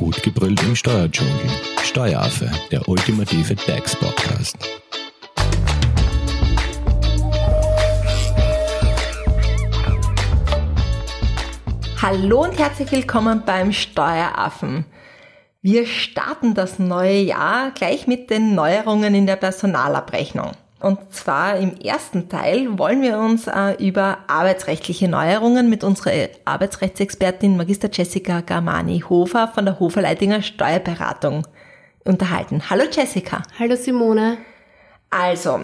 Gut gebrüllt im Steuerdschungel. Steueraffe, der ultimative DAX-Podcast. Hallo und herzlich willkommen beim Steueraffen. Wir starten das neue Jahr gleich mit den Neuerungen in der Personalabrechnung. Und zwar im ersten Teil wollen wir uns äh, über arbeitsrechtliche Neuerungen mit unserer Arbeitsrechtsexpertin Magister Jessica Garmani-Hofer von der Hofer Leitinger Steuerberatung unterhalten. Hallo Jessica. Hallo Simone. Also,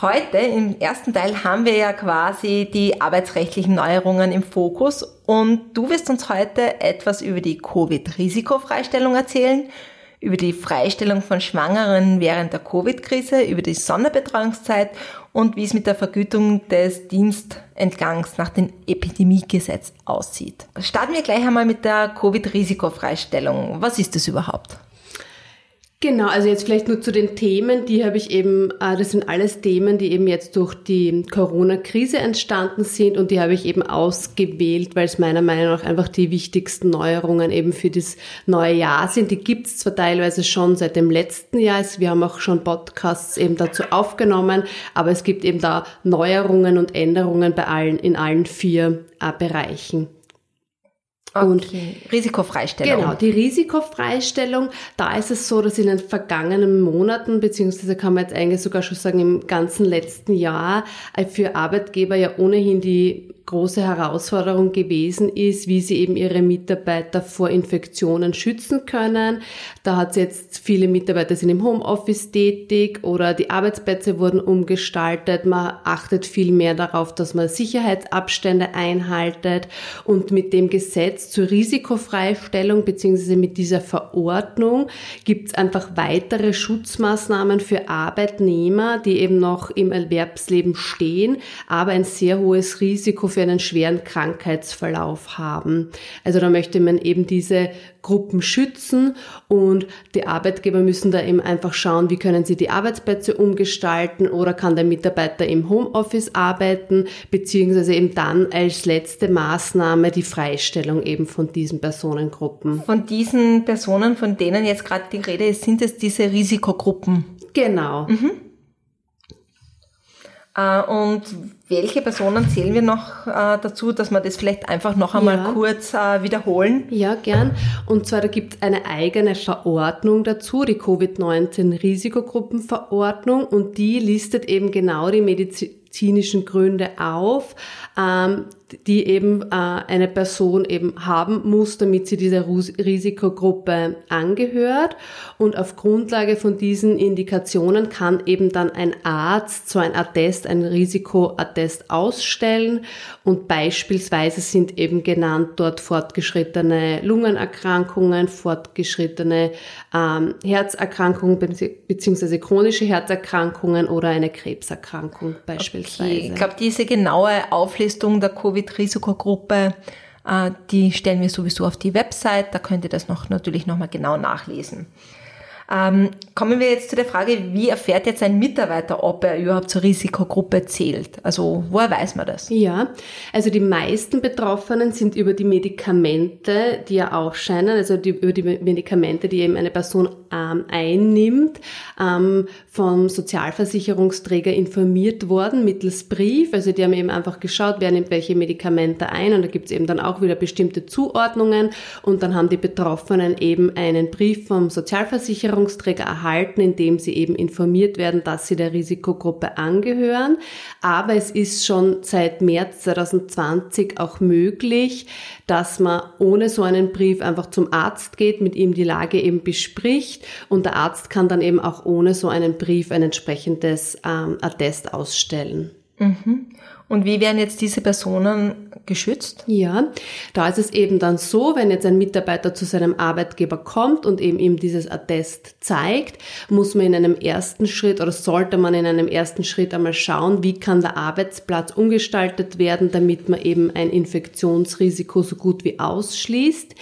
heute im ersten Teil haben wir ja quasi die arbeitsrechtlichen Neuerungen im Fokus und du wirst uns heute etwas über die Covid-Risikofreistellung erzählen, über die Freistellung von Schwangeren während der Covid-Krise, über die Sonderbetreuungszeit und wie es mit der Vergütung des Dienstentgangs nach dem Epidemiegesetz aussieht. Starten wir gleich einmal mit der Covid-Risikofreistellung. Was ist das überhaupt? Genau, also jetzt vielleicht nur zu den Themen, die habe ich eben, äh, das sind alles Themen, die eben jetzt durch die Corona-Krise entstanden sind und die habe ich eben ausgewählt, weil es meiner Meinung nach einfach die wichtigsten Neuerungen eben für das neue Jahr sind. Die gibt es zwar teilweise schon seit dem letzten Jahr, also wir haben auch schon Podcasts eben dazu aufgenommen, aber es gibt eben da Neuerungen und Änderungen bei allen, in allen vier äh, Bereichen. Und okay. Risikofreistellung. Genau, die Risikofreistellung, da ist es so, dass in den vergangenen Monaten, beziehungsweise kann man jetzt eigentlich sogar schon sagen im ganzen letzten Jahr, äh, für Arbeitgeber ja ohnehin die große Herausforderung gewesen ist, wie sie eben ihre Mitarbeiter vor Infektionen schützen können. Da hat es jetzt viele Mitarbeiter sind im Homeoffice tätig oder die Arbeitsplätze wurden umgestaltet. Man achtet viel mehr darauf, dass man Sicherheitsabstände einhaltet und mit dem Gesetz zur Risikofreistellung beziehungsweise mit dieser Verordnung gibt es einfach weitere Schutzmaßnahmen für Arbeitnehmer, die eben noch im Erwerbsleben stehen, aber ein sehr hohes Risiko für einen schweren Krankheitsverlauf haben. Also da möchte man eben diese Gruppen schützen und die Arbeitgeber müssen da eben einfach schauen, wie können sie die Arbeitsplätze umgestalten oder kann der Mitarbeiter im Homeoffice arbeiten, beziehungsweise eben dann als letzte Maßnahme die Freistellung eben von diesen Personengruppen. Von diesen Personen, von denen jetzt gerade die Rede ist, sind es diese Risikogruppen. Genau. Mhm. Äh, und welche Personen zählen wir noch äh, dazu, dass wir das vielleicht einfach noch einmal ja. kurz äh, wiederholen? Ja, gern. Und zwar, da gibt es eine eigene Verordnung dazu, die Covid-19-Risikogruppenverordnung, und die listet eben genau die medizinischen Gründe auf, ähm, die eben äh, eine Person eben haben muss, damit sie dieser Risikogruppe angehört. Und auf Grundlage von diesen Indikationen kann eben dann ein Arzt so ein Attest, ein Risikoattest ausstellen. Und beispielsweise sind eben genannt dort fortgeschrittene Lungenerkrankungen, fortgeschrittene ähm, Herzerkrankungen beziehungsweise chronische Herzerkrankungen oder eine Krebserkrankung beispielsweise. Okay. Ich glaube, diese genaue Auflistung der Covid Covid-Risikogruppe, äh, die stellen wir sowieso auf die Website, da könnt ihr das noch natürlich nochmal genau nachlesen. Ähm, kommen wir jetzt zu der Frage, wie erfährt jetzt ein Mitarbeiter, ob er überhaupt zur Risikogruppe zählt? Also woher weiß man das? Ja, also die meisten Betroffenen sind über die Medikamente, die ja auch scheinen, also die, über die Medikamente, die eben eine Person ähm, einnimmt, ähm, vom Sozialversicherungsträger informiert worden mittels Brief. Also die haben eben einfach geschaut, wer nimmt welche Medikamente ein und da gibt es eben dann auch wieder bestimmte Zuordnungen und dann haben die Betroffenen eben einen Brief vom Sozialversicherungsträger Versicherungsträger erhalten, indem sie eben informiert werden, dass sie der Risikogruppe angehören. Aber es ist schon seit März 2020 auch möglich, dass man ohne so einen Brief einfach zum Arzt geht, mit ihm die Lage eben bespricht und der Arzt kann dann eben auch ohne so einen Brief ein entsprechendes ähm, Attest ausstellen. Mhm. Und wie werden jetzt diese Personen geschützt? Ja, da ist es eben dann so, wenn jetzt ein Mitarbeiter zu seinem Arbeitgeber kommt und eben ihm dieses Attest zeigt, muss man in einem ersten Schritt oder sollte man in einem ersten Schritt einmal schauen, wie kann der Arbeitsplatz umgestaltet werden, damit man eben ein Infektionsrisiko so gut wie ausschließt.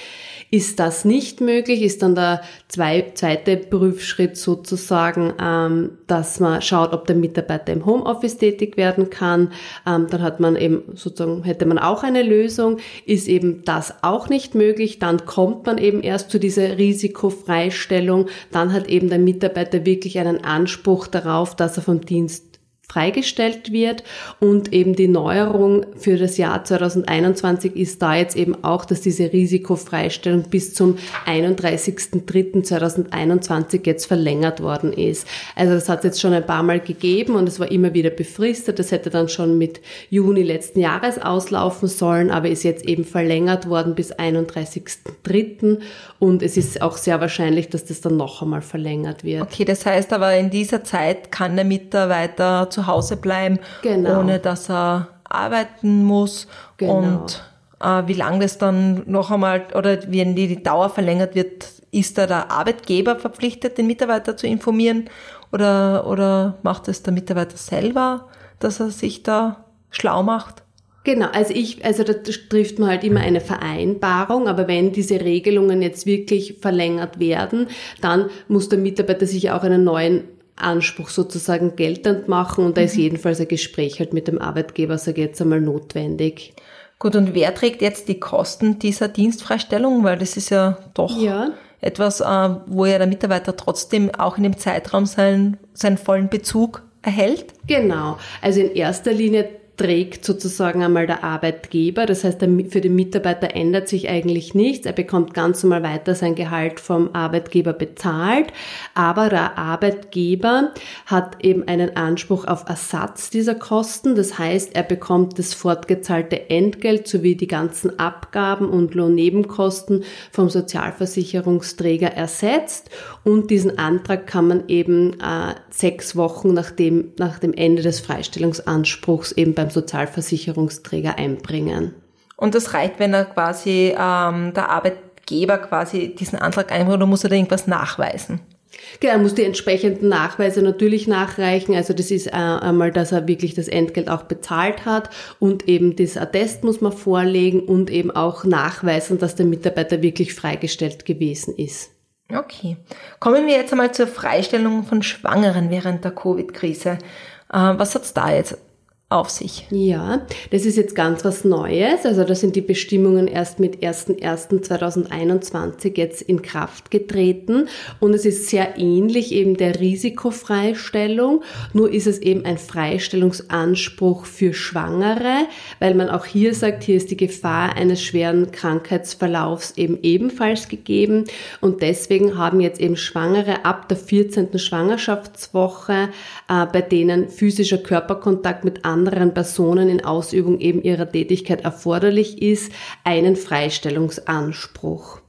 Ist das nicht möglich, ist dann der zweite Prüfschritt sozusagen, ähm, dass man schaut, ob der Mitarbeiter im Homeoffice tätig werden kann. ähm, dann hat man eben sozusagen, hätte man auch eine Lösung. Ist eben das auch nicht möglich, dann kommt man eben erst zu dieser Risikofreistellung. Dann hat eben der Mitarbeiter wirklich einen Anspruch darauf, dass er vom Dienst freigestellt wird und eben die Neuerung für das Jahr 2021 ist da jetzt eben auch, dass diese Risikofreistellung bis zum 31.03.2021 jetzt verlängert worden ist. Also das hat es jetzt schon ein paar Mal gegeben und es war immer wieder befristet. Das hätte dann schon mit Juni letzten Jahres auslaufen sollen, aber ist jetzt eben verlängert worden bis 31.03. und es ist auch sehr wahrscheinlich, dass das dann noch einmal verlängert wird. Okay, das heißt aber in dieser Zeit kann der Mitarbeiter zu Hause bleiben, genau. ohne dass er arbeiten muss. Genau. Und äh, wie lange das dann noch einmal oder wenn die, die Dauer verlängert wird, ist da der Arbeitgeber verpflichtet, den Mitarbeiter zu informieren oder, oder macht es der Mitarbeiter selber, dass er sich da schlau macht? Genau, also ich, also da trifft man halt immer eine Vereinbarung, aber wenn diese Regelungen jetzt wirklich verlängert werden, dann muss der Mitarbeiter sich auch einen neuen Anspruch sozusagen geltend machen und da ist mhm. jedenfalls ein Gespräch halt mit dem Arbeitgeber, sage ich jetzt einmal, notwendig. Gut, und wer trägt jetzt die Kosten dieser Dienstfreistellung? Weil das ist ja doch ja. etwas, äh, wo ja der Mitarbeiter trotzdem auch in dem Zeitraum seinen, seinen vollen Bezug erhält. Genau. Also in erster Linie trägt sozusagen einmal der Arbeitgeber. Das heißt, für den Mitarbeiter ändert sich eigentlich nichts. Er bekommt ganz normal weiter sein Gehalt vom Arbeitgeber bezahlt. Aber der Arbeitgeber hat eben einen Anspruch auf Ersatz dieser Kosten. Das heißt, er bekommt das fortgezahlte Entgelt sowie die ganzen Abgaben und Lohnnebenkosten vom Sozialversicherungsträger ersetzt. Und diesen Antrag kann man eben äh, sechs Wochen nach dem, nach dem Ende des Freistellungsanspruchs eben beim Sozialversicherungsträger einbringen. Und das reicht, wenn er quasi ähm, der Arbeitgeber quasi diesen Antrag einbringt oder muss er da irgendwas nachweisen? Genau, er muss die entsprechenden Nachweise natürlich nachreichen. Also das ist äh, einmal, dass er wirklich das Entgelt auch bezahlt hat und eben das Attest muss man vorlegen und eben auch nachweisen, dass der Mitarbeiter wirklich freigestellt gewesen ist. Okay. Kommen wir jetzt einmal zur Freistellung von Schwangeren während der Covid-Krise. Äh, was hat's da jetzt auf sich. Ja, das ist jetzt ganz was Neues. Also da sind die Bestimmungen erst mit 01.01.2021 jetzt in Kraft getreten und es ist sehr ähnlich eben der Risikofreistellung, nur ist es eben ein Freistellungsanspruch für Schwangere, weil man auch hier sagt, hier ist die Gefahr eines schweren Krankheitsverlaufs eben ebenfalls gegeben und deswegen haben jetzt eben Schwangere ab der 14. Schwangerschaftswoche, äh, bei denen physischer Körperkontakt mit anderen anderen Personen in Ausübung eben ihrer Tätigkeit erforderlich ist, einen Freistellungsanspruch.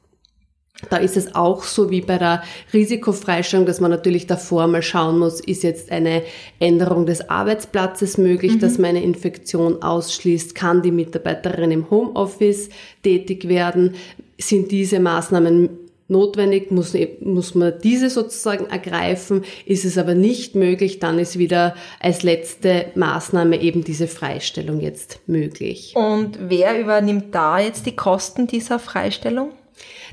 Da ist es auch so wie bei der Risikofreistellung, dass man natürlich davor mal schauen muss, ist jetzt eine Änderung des Arbeitsplatzes möglich, mhm. dass man eine Infektion ausschließt, kann die Mitarbeiterin im Homeoffice tätig werden, sind diese Maßnahmen notwendig, muss, muss man diese sozusagen ergreifen. Ist es aber nicht möglich, dann ist wieder als letzte Maßnahme eben diese Freistellung jetzt möglich. Und wer übernimmt da jetzt die Kosten dieser Freistellung?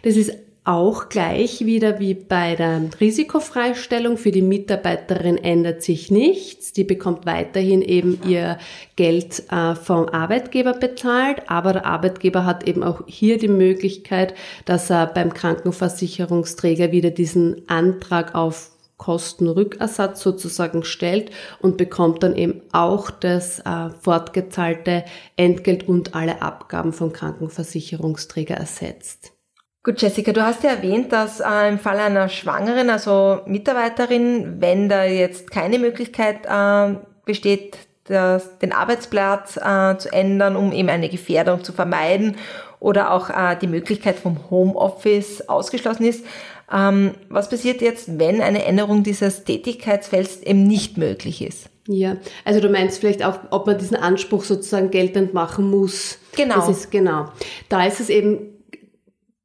Das ist auch gleich wieder wie bei der Risikofreistellung für die Mitarbeiterin ändert sich nichts. Die bekommt weiterhin eben ihr Geld äh, vom Arbeitgeber bezahlt, aber der Arbeitgeber hat eben auch hier die Möglichkeit, dass er beim Krankenversicherungsträger wieder diesen Antrag auf Kostenrückersatz sozusagen stellt und bekommt dann eben auch das äh, fortgezahlte Entgelt und alle Abgaben vom Krankenversicherungsträger ersetzt. Gut, Jessica, du hast ja erwähnt, dass äh, im Fall einer Schwangeren, also Mitarbeiterin, wenn da jetzt keine Möglichkeit äh, besteht, das, den Arbeitsplatz äh, zu ändern, um eben eine Gefährdung zu vermeiden oder auch äh, die Möglichkeit vom Homeoffice ausgeschlossen ist. Ähm, was passiert jetzt, wenn eine Änderung dieses Tätigkeitsfelds eben nicht möglich ist? Ja, also du meinst vielleicht auch, ob man diesen Anspruch sozusagen geltend machen muss. Genau. Das ist genau. Da ist es eben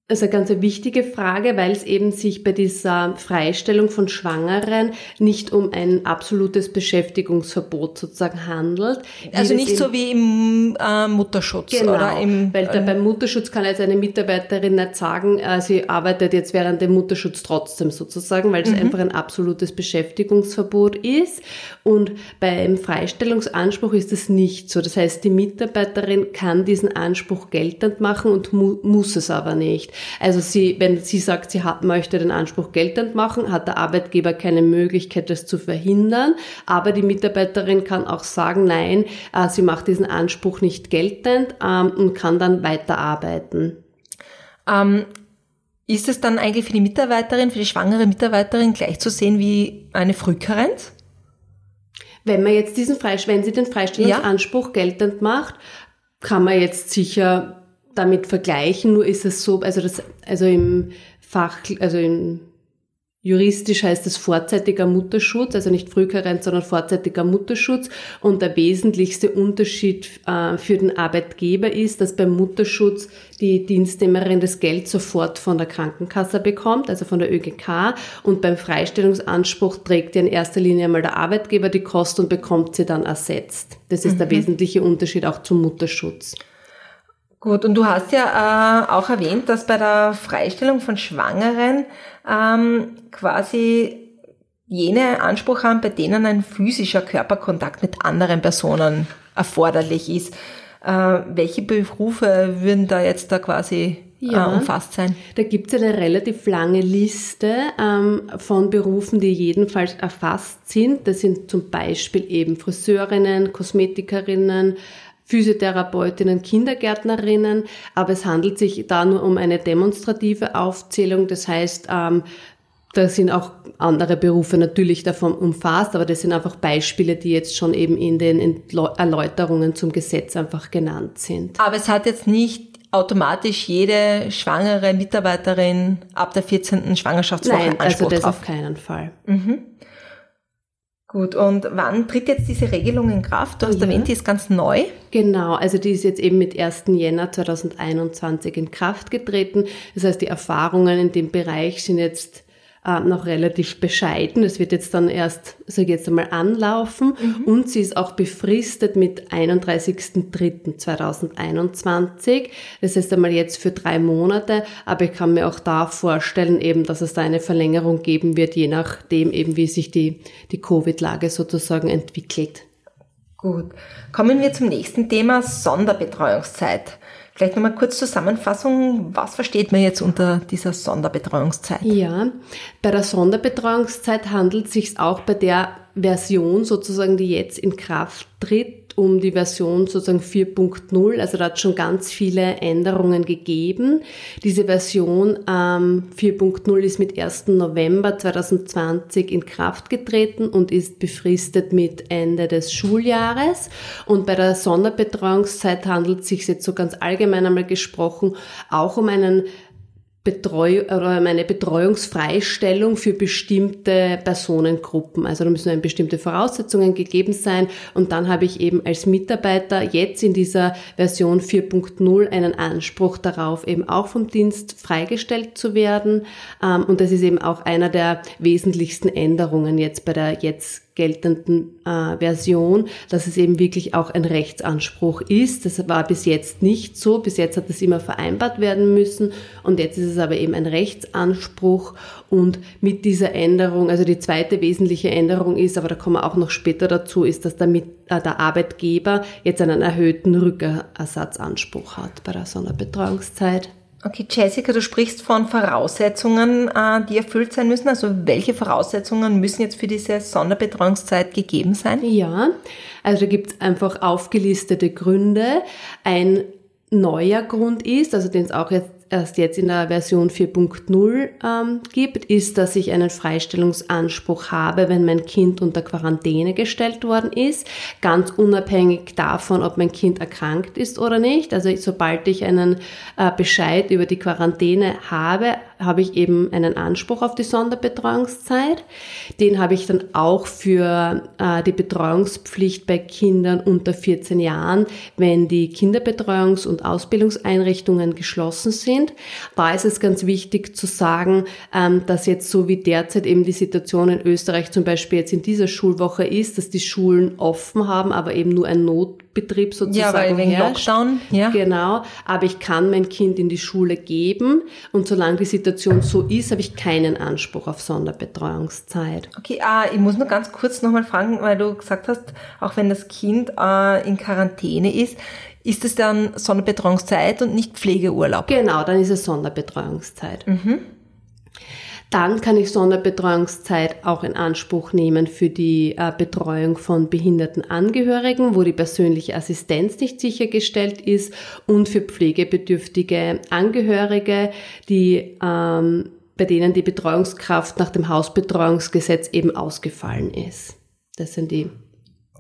das ist eine ganz wichtige Frage, weil es eben sich bei dieser Freistellung von Schwangeren nicht um ein absolutes Beschäftigungsverbot sozusagen handelt. Also nicht so wie im äh, Mutterschutz genau, oder im weil da beim Mutterschutz kann jetzt eine Mitarbeiterin nicht sagen, äh, sie arbeitet jetzt während dem Mutterschutz trotzdem sozusagen, weil es mhm. einfach ein absolutes Beschäftigungsverbot ist. Und beim Freistellungsanspruch ist es nicht so. Das heißt, die Mitarbeiterin kann diesen Anspruch geltend machen und mu muss es aber nicht. Also sie, wenn sie sagt, sie hat, möchte den Anspruch geltend machen, hat der Arbeitgeber keine Möglichkeit, das zu verhindern. Aber die Mitarbeiterin kann auch sagen, nein, äh, sie macht diesen Anspruch nicht geltend ähm, und kann dann weiterarbeiten. Ähm, ist es dann eigentlich für die Mitarbeiterin, für die schwangere Mitarbeiterin gleich zu sehen wie eine Frühkarenz? Wenn man jetzt diesen Freist wenn sie den Freistellungsanspruch ja. geltend macht, kann man jetzt sicher damit vergleichen, nur ist es so, also das, also im Fach, also im Juristisch heißt es vorzeitiger Mutterschutz, also nicht Frühkarenz, sondern vorzeitiger Mutterschutz. Und der wesentlichste Unterschied äh, für den Arbeitgeber ist, dass beim Mutterschutz die Dienstnehmerin das Geld sofort von der Krankenkasse bekommt, also von der ÖGK. Und beim Freistellungsanspruch trägt ja in erster Linie einmal der Arbeitgeber die Kosten und bekommt sie dann ersetzt. Das ist mhm. der wesentliche Unterschied auch zum Mutterschutz. Gut, und du hast ja äh, auch erwähnt, dass bei der Freistellung von Schwangeren ähm, quasi jene Anspruch haben, bei denen ein physischer Körperkontakt mit anderen Personen erforderlich ist. Äh, welche Berufe würden da jetzt da quasi äh, ja, äh, umfasst sein? Da gibt es eine relativ lange Liste ähm, von Berufen, die jedenfalls erfasst sind. Das sind zum Beispiel eben Friseurinnen, Kosmetikerinnen, Physiotherapeutinnen, Kindergärtnerinnen, aber es handelt sich da nur um eine demonstrative Aufzählung. Das heißt, ähm, da sind auch andere Berufe natürlich davon umfasst, aber das sind einfach Beispiele, die jetzt schon eben in den Erläuterungen zum Gesetz einfach genannt sind. Aber es hat jetzt nicht automatisch jede schwangere Mitarbeiterin ab der 14. Schwangerschaftswoche Nein, Anspruch also das drauf. auf keinen Fall. Mhm. Gut, und wann tritt jetzt diese Regelung in Kraft? Du hast ja. erwähnt, die ist ganz neu. Genau, also die ist jetzt eben mit 1. Jänner 2021 in Kraft getreten. Das heißt, die Erfahrungen in dem Bereich sind jetzt äh, noch relativ bescheiden. Das wird jetzt dann erst, sage ich jetzt einmal, anlaufen. Mhm. Und sie ist auch befristet mit 31.03.2021. Das heißt einmal jetzt für drei Monate. Aber ich kann mir auch da vorstellen, eben, dass es da eine Verlängerung geben wird, je nachdem eben, wie sich die, die Covid-Lage sozusagen entwickelt. Gut. Kommen wir zum nächsten Thema, Sonderbetreuungszeit. Vielleicht nochmal kurz Zusammenfassung, was versteht man jetzt unter dieser Sonderbetreuungszeit? Ja, bei der Sonderbetreuungszeit handelt es sich auch bei der Version sozusagen, die jetzt in Kraft tritt, um die Version sozusagen 4.0. Also da hat schon ganz viele Änderungen gegeben. Diese Version ähm, 4.0 ist mit 1. November 2020 in Kraft getreten und ist befristet mit Ende des Schuljahres. Und bei der Sonderbetreuungszeit handelt es sich jetzt so ganz allgemein einmal gesprochen auch um einen Betreu oder eine Betreuungsfreistellung für bestimmte Personengruppen. Also da müssen bestimmte Voraussetzungen gegeben sein. Und dann habe ich eben als Mitarbeiter jetzt in dieser Version 4.0 einen Anspruch darauf, eben auch vom Dienst freigestellt zu werden. Ähm, und das ist eben auch einer der wesentlichsten Änderungen jetzt bei der jetzt geltenden äh, Version, dass es eben wirklich auch ein Rechtsanspruch ist. Das war bis jetzt nicht so. Bis jetzt hat es immer vereinbart werden müssen und jetzt ist es aber eben ein Rechtsanspruch und mit dieser Änderung, also die zweite wesentliche Änderung ist, aber da kommen wir auch noch später dazu, ist, dass damit, äh, der Arbeitgeber jetzt einen erhöhten Rückersatzanspruch hat bei der Sonderbetreuungszeit. Okay, Jessica, du sprichst von Voraussetzungen, äh, die erfüllt sein müssen. Also welche Voraussetzungen müssen jetzt für diese Sonderbetreuungszeit gegeben sein? Ja, also gibt es einfach aufgelistete Gründe. Ein neuer Grund ist, also den es auch jetzt erst jetzt in der Version 4.0 ähm, gibt, ist, dass ich einen Freistellungsanspruch habe, wenn mein Kind unter Quarantäne gestellt worden ist, ganz unabhängig davon, ob mein Kind erkrankt ist oder nicht. Also sobald ich einen äh, Bescheid über die Quarantäne habe, habe ich eben einen Anspruch auf die Sonderbetreuungszeit. Den habe ich dann auch für äh, die Betreuungspflicht bei Kindern unter 14 Jahren, wenn die Kinderbetreuungs- und Ausbildungseinrichtungen geschlossen sind sind. Da ist es ganz wichtig zu sagen, ähm, dass jetzt so wie derzeit eben die Situation in Österreich zum Beispiel jetzt in dieser Schulwoche ist, dass die Schulen offen haben, aber eben nur ein Notbetrieb sozusagen Ja, weil wegen herrscht. Lockdown, ja. Genau, aber ich kann mein Kind in die Schule geben und solange die Situation so ist, habe ich keinen Anspruch auf Sonderbetreuungszeit. Okay, ah, ich muss nur ganz kurz nochmal fragen, weil du gesagt hast, auch wenn das Kind äh, in Quarantäne ist, ist es dann Sonderbetreuungszeit und nicht Pflegeurlaub? Genau, dann ist es Sonderbetreuungszeit. Dann kann ich Sonderbetreuungszeit auch in Anspruch nehmen für die äh, Betreuung von behinderten Angehörigen, wo die persönliche Assistenz nicht sichergestellt ist und für pflegebedürftige Angehörige, die ähm, bei denen die Betreuungskraft nach dem Hausbetreuungsgesetz eben ausgefallen ist. Das sind die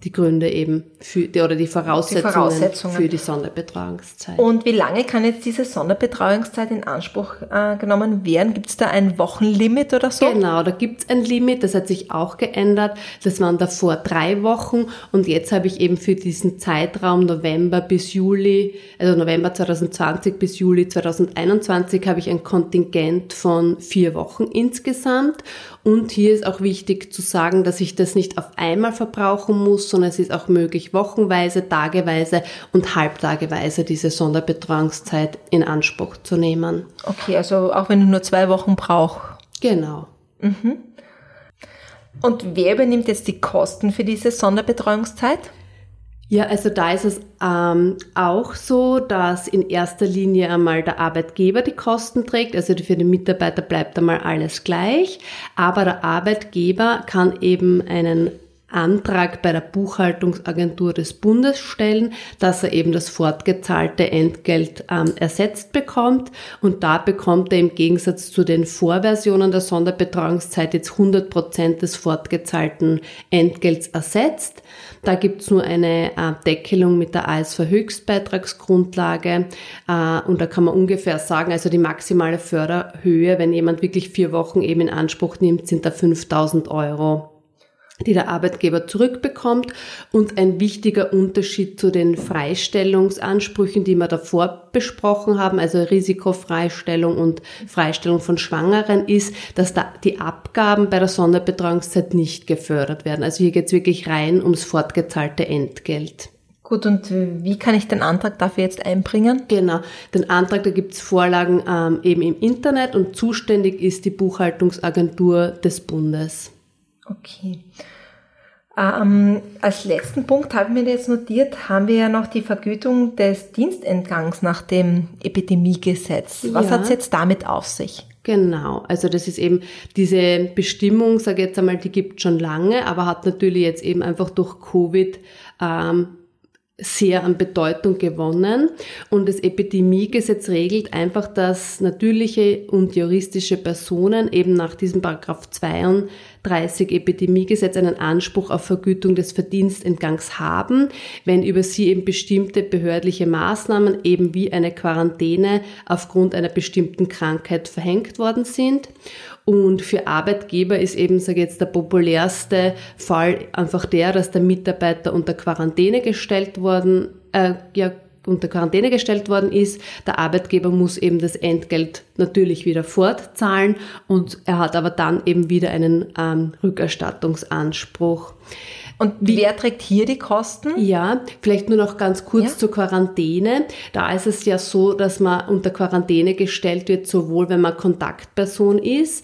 die Gründe eben für die, oder die Voraussetzungen, Voraussetzungen. für die Sonderbetreuungszeit. Und wie lange kann jetzt diese Sonderbetreuungszeit in Anspruch äh, genommen werden? Gibt es da ein Wochenlimit oder so? Genau, da gibt's ein Limit, das hat sich auch geändert. Das waren davor drei Wochen und jetzt habe ich eben für diesen Zeitraum November bis Juli, also November 2020 bis Juli 2021 habe ich ein Kontingent von vier Wochen insgesamt. Und hier ist auch wichtig zu sagen, dass ich das nicht auf einmal verbrauchen muss, sondern es ist auch möglich, wochenweise, tageweise und halbtageweise diese Sonderbetreuungszeit in Anspruch zu nehmen. Okay, also auch wenn ich nur zwei Wochen brauche. Genau. Und wer übernimmt jetzt die Kosten für diese Sonderbetreuungszeit? Ja, also da ist es ähm, auch so, dass in erster Linie einmal der Arbeitgeber die Kosten trägt. Also für den Mitarbeiter bleibt einmal alles gleich. Aber der Arbeitgeber kann eben einen Antrag bei der Buchhaltungsagentur des Bundes stellen, dass er eben das fortgezahlte Entgelt ähm, ersetzt bekommt. Und da bekommt er im Gegensatz zu den Vorversionen der Sonderbetreuungszeit jetzt 100 Prozent des fortgezahlten Entgelts ersetzt. Da gibt's nur eine äh, Deckelung mit der ASV Höchstbeitragsgrundlage äh, und da kann man ungefähr sagen, also die maximale Förderhöhe, wenn jemand wirklich vier Wochen eben in Anspruch nimmt, sind da 5000 Euro die der Arbeitgeber zurückbekommt. Und ein wichtiger Unterschied zu den Freistellungsansprüchen, die wir davor besprochen haben, also Risikofreistellung und Freistellung von Schwangeren, ist, dass da die Abgaben bei der Sonderbetreuungszeit nicht gefördert werden. Also hier geht's wirklich rein ums fortgezahlte Entgelt. Gut, und wie kann ich den Antrag dafür jetzt einbringen? Genau, den Antrag, da gibt's Vorlagen ähm, eben im Internet und zuständig ist die Buchhaltungsagentur des Bundes. Okay. Ähm, als letzten Punkt habe ich mir jetzt notiert, haben wir ja noch die Vergütung des Dienstentgangs nach dem Epidemiegesetz. Was Ja. hat's jetzt damit auf sich? Genau, also das ist eben diese Bestimmung, sage ich jetzt einmal, die gibt schon lange, aber hat natürlich jetzt eben einfach durch Covid ähm, sehr an Bedeutung gewonnen. Und das Epidemiegesetz regelt einfach, dass natürliche und juristische Personen eben nach diesem Paragraph 32 Epidemiegesetz einen Anspruch auf Vergütung des Verdienstentgangs haben, wenn über sie eben bestimmte behördliche Maßnahmen, eben wie eine Quarantäne aufgrund einer bestimmten Krankheit verhängt worden sind. Und für Arbeitgeber ist eben, sage ich jetzt, der populärste Fall einfach der, dass der Mitarbeiter unter Quarantäne gestellt worden, äh, ja, unter Quarantäne gestellt worden ist. Der Arbeitgeber muss eben das Entgelt natürlich wieder fortzahlen und er hat aber dann eben wieder einen ähm, Rückerstattungsanspruch. Und wer trägt hier die Kosten? Ja, vielleicht nur noch ganz kurz Ja. zur Quarantäne. Da ist es ja so, dass man unter Quarantäne gestellt wird, sowohl wenn man Kontaktperson ist,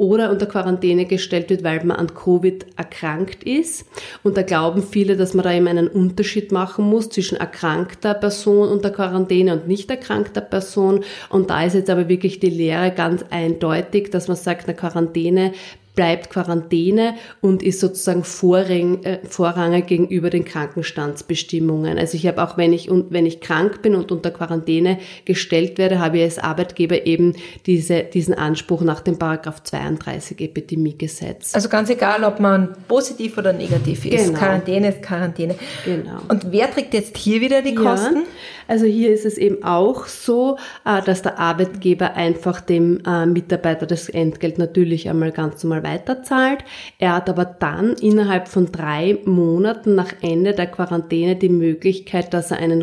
oder unter Quarantäne gestellt wird, weil man an Covid erkrankt ist. Und da glauben viele, dass man da eben einen Unterschied machen muss zwischen erkrankter Person unter Quarantäne und nicht erkrankter Person. Und da ist jetzt aber wirklich die Lehre ganz eindeutig, dass man sagt, eine Quarantäne bleibt Quarantäne und ist sozusagen vorrang, äh, vorrangig gegenüber den Krankenstandsbestimmungen. Also ich habe auch, wenn ich, und wenn ich krank bin und unter Quarantäne gestellt werde, habe ich als Arbeitgeber eben diese, diesen Anspruch nach dem Paragraph 32 Epidemiegesetz. Also ganz egal, ob man positiv oder negativ ist. Genau. Quarantäne ist Quarantäne. Genau. Und wer trägt jetzt hier wieder die Kosten? Also hier ist es eben auch so, äh, dass der Arbeitgeber einfach dem äh, Mitarbeiter das Entgelt natürlich einmal ganz normal weiterzahlt. Er hat aber dann innerhalb von drei Monaten nach Ende der Quarantäne die Möglichkeit, dass er einen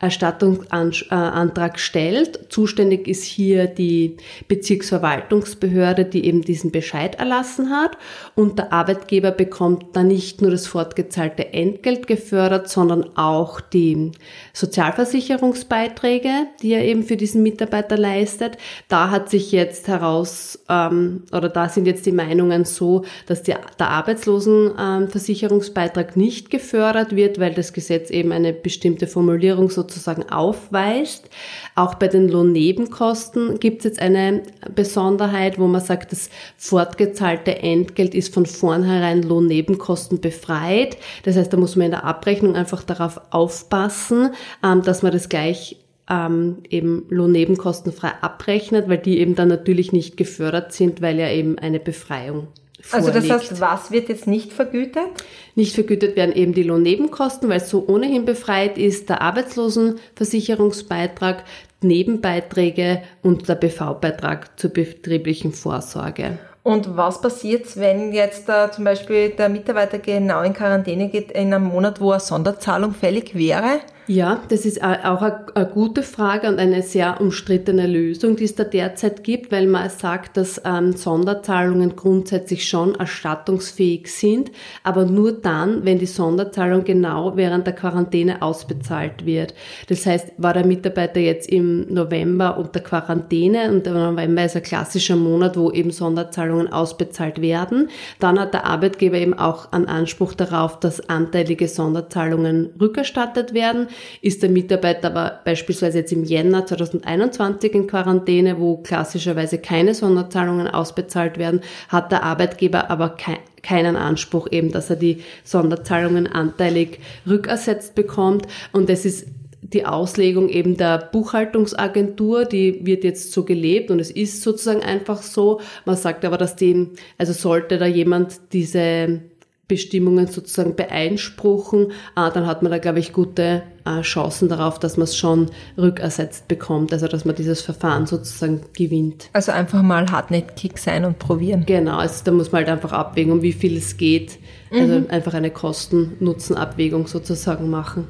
Rückerstattungsantrag stellt. Zuständig ist hier die Bezirksverwaltungsbehörde, die eben diesen Bescheid erlassen hat. Und der Arbeitgeber bekommt dann nicht nur das fortgezahlte Entgelt gefördert, sondern auch die Sozialversicherungsbeiträge, die er eben für diesen Mitarbeiter leistet. Da hat sich jetzt heraus, ähm, oder da sind jetzt die Meinungen so, dass die, der Arbeitslosenversicherungsbeitrag nicht gefördert wird, weil das Gesetz eben eine bestimmte Formulierung sozusagen aufweist. Auch bei den Lohnnebenkosten gibt es jetzt eine Besonderheit, wo man sagt, das fortgezahlte Entgelt ist von vornherein Lohnnebenkosten befreit. Das heißt, da muss man in der Abrechnung einfach darauf aufpassen, ähm, dass man das gleich ähm, eben Lohnnebenkostenfrei abrechnet, weil die eben dann natürlich nicht gefördert sind, weil ja eben eine Befreiung Vorliegt. Also das heißt, was wird jetzt nicht vergütet? Nicht vergütet werden eben die Lohnnebenkosten, weil es so ohnehin befreit ist, der Arbeitslosenversicherungsbeitrag, Nebenbeiträge und der BV-Beitrag zur betrieblichen Vorsorge. Und was passiert, wenn jetzt äh, zum Beispiel der Mitarbeiter genau in Quarantäne geht in einem Monat, wo eine Sonderzahlung fällig wäre? Ja, das ist auch eine gute Frage und eine sehr umstrittene Lösung, die es da derzeit gibt, weil man sagt, dass ähm, Sonderzahlungen grundsätzlich schon erstattungsfähig sind, aber nur dann, wenn die Sonderzahlung genau während der Quarantäne ausbezahlt wird. Das heißt, war der Mitarbeiter jetzt im November unter Quarantäne und der November ist ein klassischer Monat, wo eben Sonderzahlungen ausbezahlt werden, dann hat der Arbeitgeber eben auch einen Anspruch darauf, dass anteilige Sonderzahlungen rückerstattet werden. Ist der Mitarbeiter aber beispielsweise jetzt im Jänner 2021 in Quarantäne, wo klassischerweise keine Sonderzahlungen ausbezahlt werden, hat der Arbeitgeber aber kein, keinen Anspruch eben, dass er die Sonderzahlungen anteilig rückersetzt bekommt. Und das ist die Auslegung eben der Buchhaltungsagentur, die wird jetzt so gelebt und es ist sozusagen einfach so. Man sagt aber, dass die, also sollte da jemand diese Bestimmungen sozusagen beeinspruchen, äh, dann hat man da, glaube ich, gute äh, Chancen darauf, dass man es schon rückersetzt bekommt, also dass man dieses Verfahren sozusagen gewinnt. Also einfach mal hartnäckig sein und probieren. Genau, also da muss man halt einfach abwägen, um wie viel es geht. Also mhm. einfach eine Kosten-Nutzen-Abwägung sozusagen machen.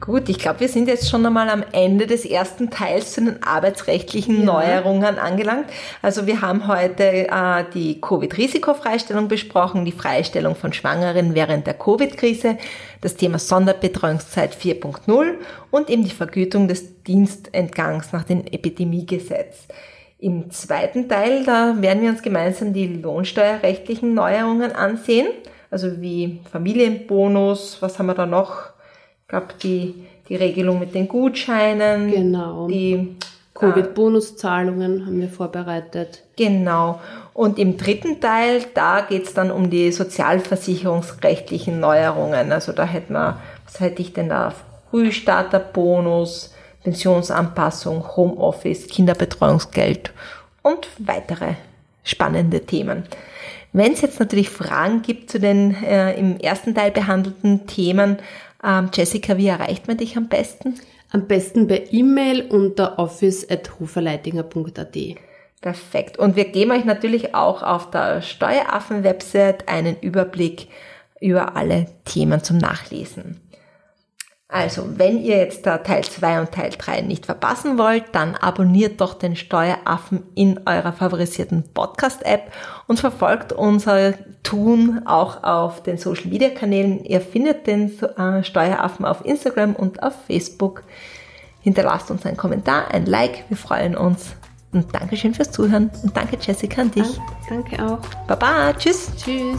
Gut, ich glaube, wir sind jetzt schon einmal am Ende des ersten Teils zu den arbeitsrechtlichen ja. Neuerungen angelangt. Also wir haben heute äh, die Covid-Risikofreistellung besprochen, die Freistellung von Schwangeren während der Covid-Krise, das Thema Sonderbetreuungszeit 4.0 und eben die Vergütung des Dienstentgangs nach dem Epidemiegesetz. Im zweiten Teil, da werden wir uns gemeinsam die lohnsteuerrechtlichen Neuerungen ansehen, also wie Familienbonus, was haben wir da noch? Gab die, die Regelung mit den Gutscheinen. Genau. Die Covid-Bonuszahlungen haben wir vorbereitet. Genau. Und im dritten Teil, da geht's dann um die sozialversicherungsrechtlichen Neuerungen. Also da hätten wir, was hätte ich denn da? Frühstarterbonus, Pensionsanpassung, Homeoffice, Kinderbetreuungsgeld und weitere spannende Themen. Wenn es jetzt natürlich Fragen gibt zu den äh, im ersten Teil behandelten Themen, ähm, Jessica, wie erreicht man dich am besten? Am besten per E-Mail unter office.huferleitinger.at. Perfekt. Und wir geben euch natürlich auch auf der Steueraffen-Website einen Überblick über alle Themen zum Nachlesen. Also, wenn ihr jetzt da Teil 2 und Teil 3 nicht verpassen wollt, dann abonniert doch den Steueraffen in eurer favorisierten Podcast-App und verfolgt unser Tun auch auf den Social Media Kanälen. Ihr findet den äh, Steueraffen auf Instagram und auf Facebook. Hinterlasst uns einen Kommentar, ein Like, wir freuen uns. Und Dankeschön fürs Zuhören. Und danke Jessica an dich. Danke auch. Baba, tschüss. Tschüss.